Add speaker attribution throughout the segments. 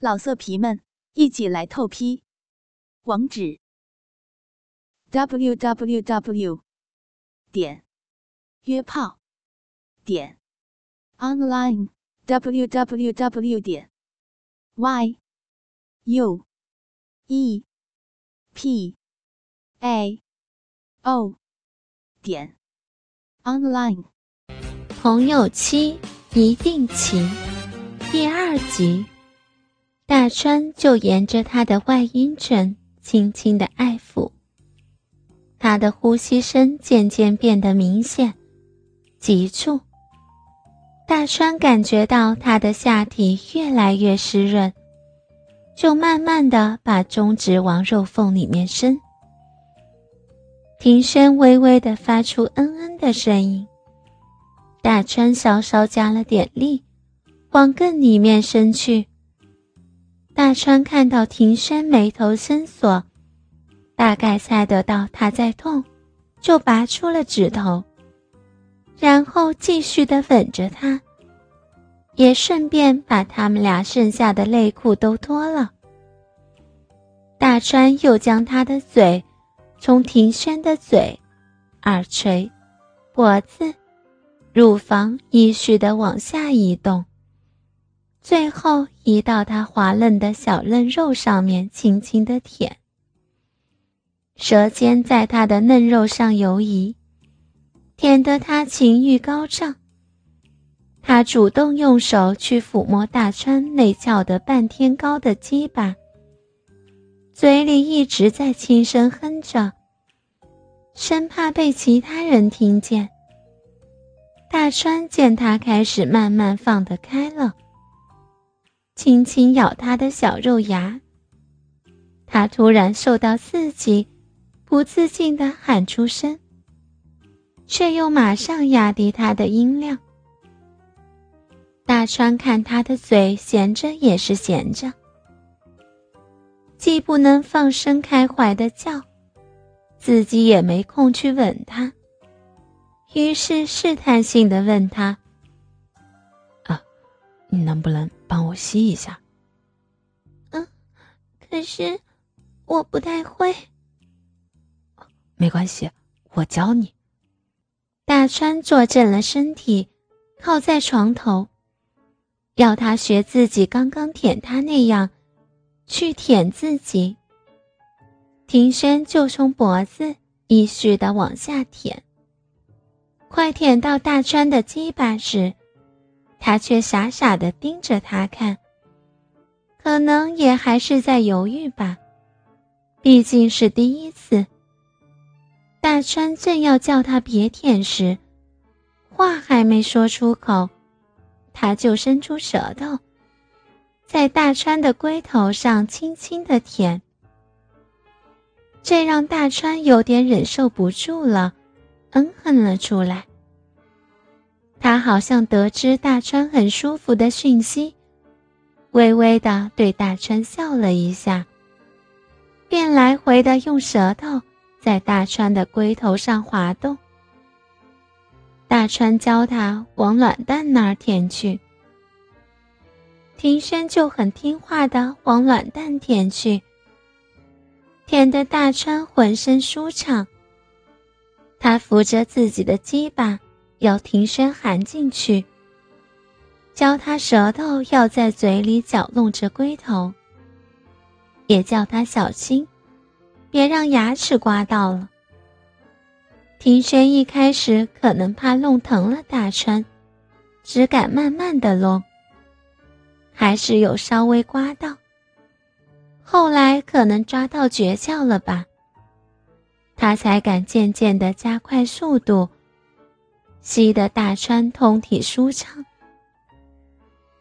Speaker 1: 老色皮们，一起来透批！网址：w w w 点约炮点 online w w w 点 y u e p a o 点 online。
Speaker 2: 朋友七一定情第二集。大川就沿着他的外阴唇轻轻的爱抚，他的呼吸声渐渐变得明显、急促。大川感觉到他的下体越来越湿润，就慢慢的把中指往肉缝里面伸。庭轩微微的发出“嗯嗯”的声音，大川稍稍加了点力，往更里面伸去。大川看到庭轩眉头深锁，大概猜得到他在痛，就拔出了指头，然后继续的吻着他，也顺便把他们俩剩下的内裤都脱了。大川又将他的嘴从庭轩的嘴、耳垂、脖子、乳房依序的往下移动。最后移到他滑嫩的小嫩肉上面，轻轻的舔。舌尖在他的嫩肉上游移，舔得他情欲高涨。他主动用手去抚摸大川那翘得半天高的鸡巴，嘴里一直在轻声哼着，生怕被其他人听见。大川见他开始慢慢放得开了。轻轻咬他的小肉芽，他突然受到刺激，不自禁的喊出声，却又马上压低他的音量。大川看他的嘴闲着也是闲着，既不能放声开怀的叫，自己也没空去吻他，于是试探性的问他：“，
Speaker 3: 你能不能？”帮我吸一下。
Speaker 2: 嗯，可是我不太会。
Speaker 3: 没关系，我教你。
Speaker 2: 大川坐正了身体，靠在床头，要他学自己刚刚舔他那样，去舔自己。庭轩就从脖子依序的往下舔，快舔到大川的鸡巴时。他却傻傻的盯着他看，可能也还是在犹豫吧，毕竟是第一次。大川正要叫他别舔时，话还没说出口，他就伸出舌头，在大川的龟头上轻轻的舔，这让大川有点忍受不住了，嗯哼了出来。他好像得知大川很舒服的讯息，微微的对大川笑了一下，便来回的用舌头在大川的龟头上滑动。大川教他往卵蛋那儿舔去，庭轩就很听话的往卵蛋舔去，舔得大川浑身舒畅。他扶着自己的鸡巴。要庭轩含进去，教他舌头要在嘴里搅弄着龟头，也叫他小心，别让牙齿刮到了。庭轩一开始可能怕弄疼了大川，只敢慢慢的弄，还是有稍微刮到。后来可能抓到诀窍了吧，他才敢渐渐的加快速度。吸得大川通体舒畅，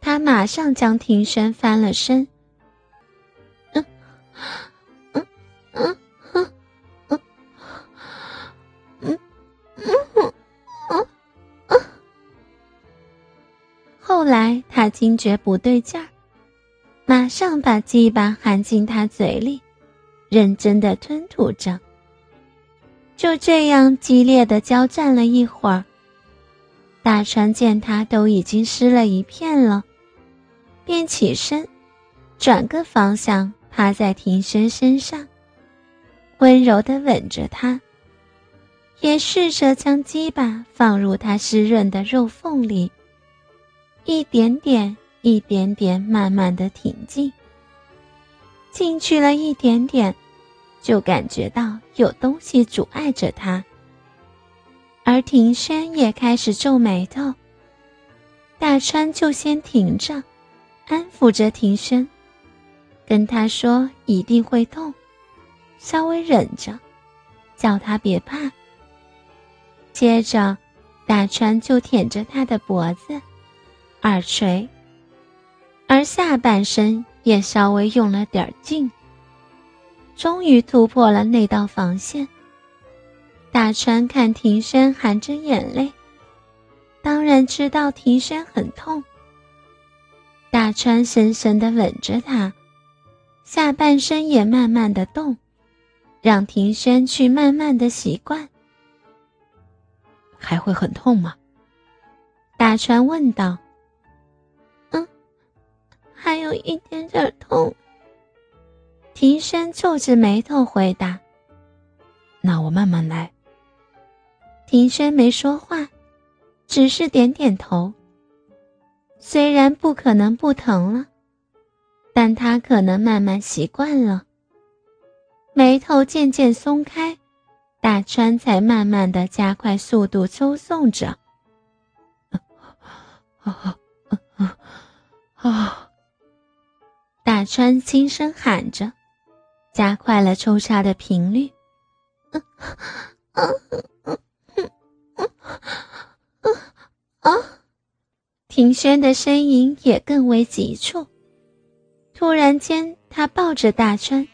Speaker 2: 他马上将庭轩翻了身。嗯，嗯，嗯，嗯，嗯，嗯，嗯，嗯，嗯。后来他惊觉不对劲儿，马上把鸡巴含进他嘴里，认真的吞吐着。就这样激烈的交战了一会儿。大川见他都已经湿了一片了，便起身，转个方向，趴在庭轩身上，温柔地吻着他，也试着将鸡巴放入他湿润的肉缝里，一点点、一点点，慢慢地挺进。进去了一点点，就感觉到有东西阻碍着他，而庭轩也开始皱眉头。大川就先停着，安抚着庭轩，跟他说一定会痛，稍微忍着，叫他别怕。接着，大川就舔着他的脖子、耳垂，而下半身也稍微用了点劲，终于突破了那道防线。大川看庭轩含着眼泪。当然知道庭轩很痛。大川深深的吻着他，下半身也慢慢的动，让庭轩去慢慢的习惯。
Speaker 3: 还会很痛吗？
Speaker 2: 大川问道。嗯，还有一点点痛。庭轩皱着眉头回答。
Speaker 3: 那我慢慢来。
Speaker 2: 庭轩没说话。只是点点头。虽然不可能不疼了，但他可能慢慢习惯了。眉头渐渐松开，大川才慢慢的加快速度抽送着。
Speaker 3: 啊啊啊！
Speaker 2: 大川轻声喊着，加快了抽插的频率。啊！啊庭轩的声音也更为急促。突然间，他抱着大川，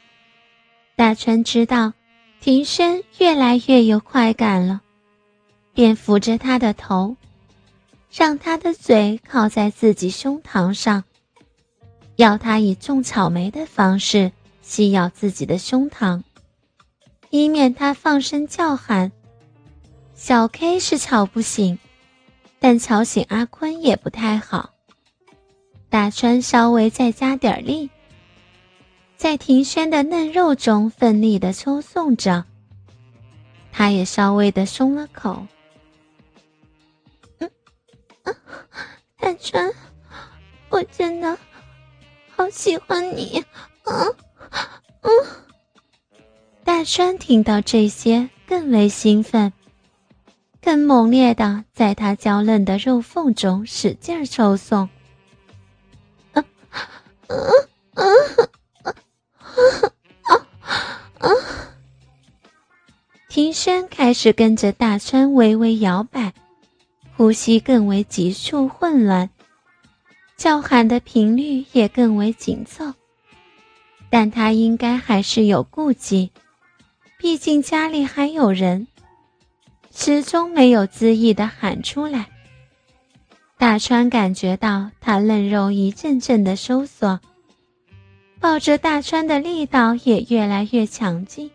Speaker 2: 大川知道庭轩越来越有快感了，便扶着他的头，让他的嘴靠在自己胸膛上，要他以种草莓的方式吸咬自己的胸膛，以免他放声叫喊。小 K 是吵不醒。但吵醒阿坤也不太好。大川稍微再加点力，在庭轩的嫩肉中奋力的抽送着。他也稍微的松了口。嗯，大川，我真的好喜欢你。嗯嗯。大川听到这些，更为兴奋。更猛烈的，在他娇嫩的肉缝中使劲抽送。啊啊啊啊啊啊！庭轩开始跟着大川微微摇摆，呼吸更为急促混乱，叫喊的频率也更为紧凑。但他应该还是有顾忌，毕竟家里还有人。始终没有恣意的喊出来。大川感觉到他嫩肉一阵阵的收缩，抱着大川的力道也越来越强劲。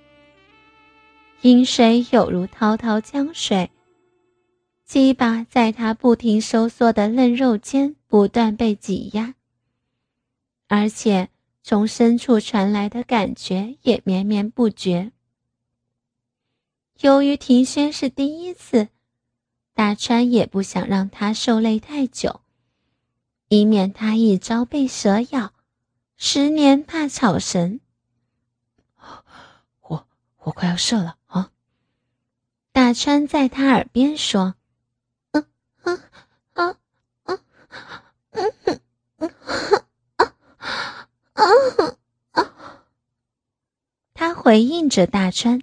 Speaker 2: 阴水有如滔滔江水，鸡巴在他不停收缩的嫩肉间不断被挤压，而且从深处传来的感觉也绵绵不绝。由于庭轩是第一次，大川也不想让他受累太久，以免他一朝被蛇咬，十年怕草绳。
Speaker 3: 我我快要射了啊！
Speaker 2: 大川在他耳边说：“嗯嗯嗯嗯嗯嗯嗯嗯嗯。”他回应着大川。